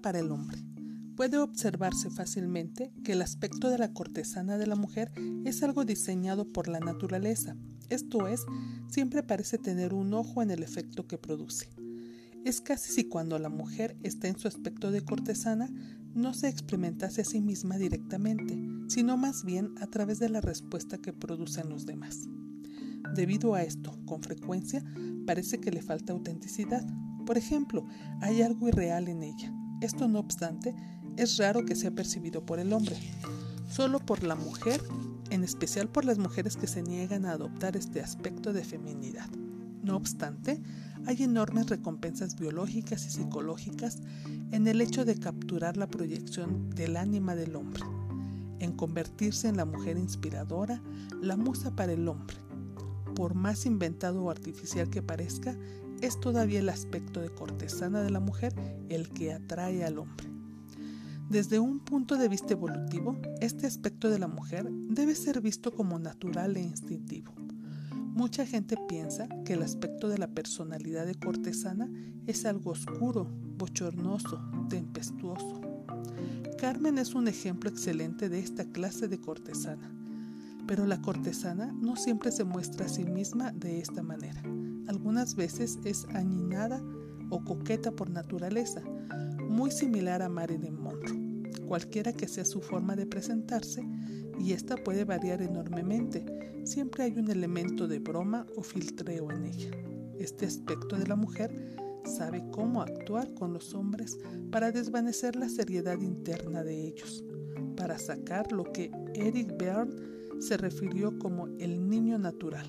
para el hombre. Puede observarse fácilmente que el aspecto de la cortesana de la mujer es algo diseñado por la naturaleza, esto es, siempre parece tener un ojo en el efecto que produce. Es casi si cuando la mujer está en su aspecto de cortesana no se experimentase a sí misma directamente, sino más bien a través de la respuesta que producen los demás. Debido a esto, con frecuencia, parece que le falta autenticidad. Por ejemplo, hay algo irreal en ella. Esto no obstante, es raro que sea percibido por el hombre. Solo por la mujer, en especial por las mujeres que se niegan a adoptar este aspecto de feminidad. No obstante, hay enormes recompensas biológicas y psicológicas en el hecho de capturar la proyección del ánima del hombre, en convertirse en la mujer inspiradora, la musa para el hombre. Por más inventado o artificial que parezca, es todavía el aspecto de cortesana de la mujer el que atrae al hombre. Desde un punto de vista evolutivo, este aspecto de la mujer debe ser visto como natural e instintivo. Mucha gente piensa que el aspecto de la personalidad de cortesana es algo oscuro, bochornoso, tempestuoso. Carmen es un ejemplo excelente de esta clase de cortesana. Pero la cortesana no siempre se muestra a sí misma de esta manera. Algunas veces es añinada o coqueta por naturaleza, muy similar a Marilyn Monroe cualquiera que sea su forma de presentarse, y esta puede variar enormemente. Siempre hay un elemento de broma o filtreo en ella. Este aspecto de la mujer sabe cómo actuar con los hombres para desvanecer la seriedad interna de ellos, para sacar lo que Eric Berne se refirió como el niño natural.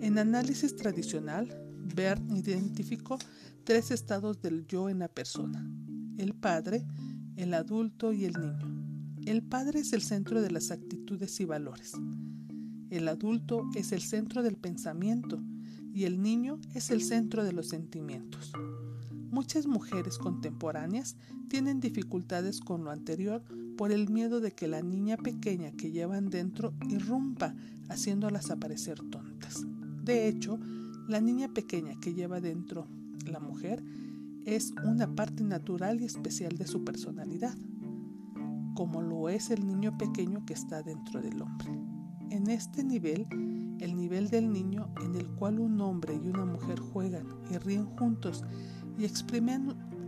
En análisis tradicional, Berne identificó tres estados del yo en la persona. El padre, el adulto y el niño. El padre es el centro de las actitudes y valores. El adulto es el centro del pensamiento y el niño es el centro de los sentimientos. Muchas mujeres contemporáneas tienen dificultades con lo anterior por el miedo de que la niña pequeña que llevan dentro irrumpa haciéndolas aparecer tontas. De hecho, la niña pequeña que lleva dentro la mujer es una parte natural y especial de su personalidad, como lo es el niño pequeño que está dentro del hombre. En este nivel, el nivel del niño en el cual un hombre y una mujer juegan y ríen juntos y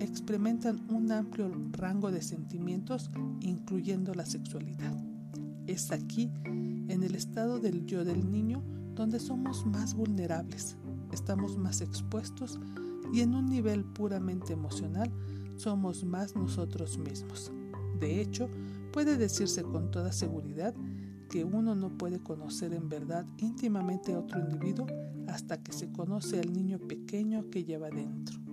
experimentan un amplio rango de sentimientos, incluyendo la sexualidad. Es aquí, en el estado del yo del niño, donde somos más vulnerables, estamos más expuestos y en un nivel puramente emocional somos más nosotros mismos. De hecho, puede decirse con toda seguridad que uno no puede conocer en verdad íntimamente a otro individuo hasta que se conoce al niño pequeño que lleva dentro.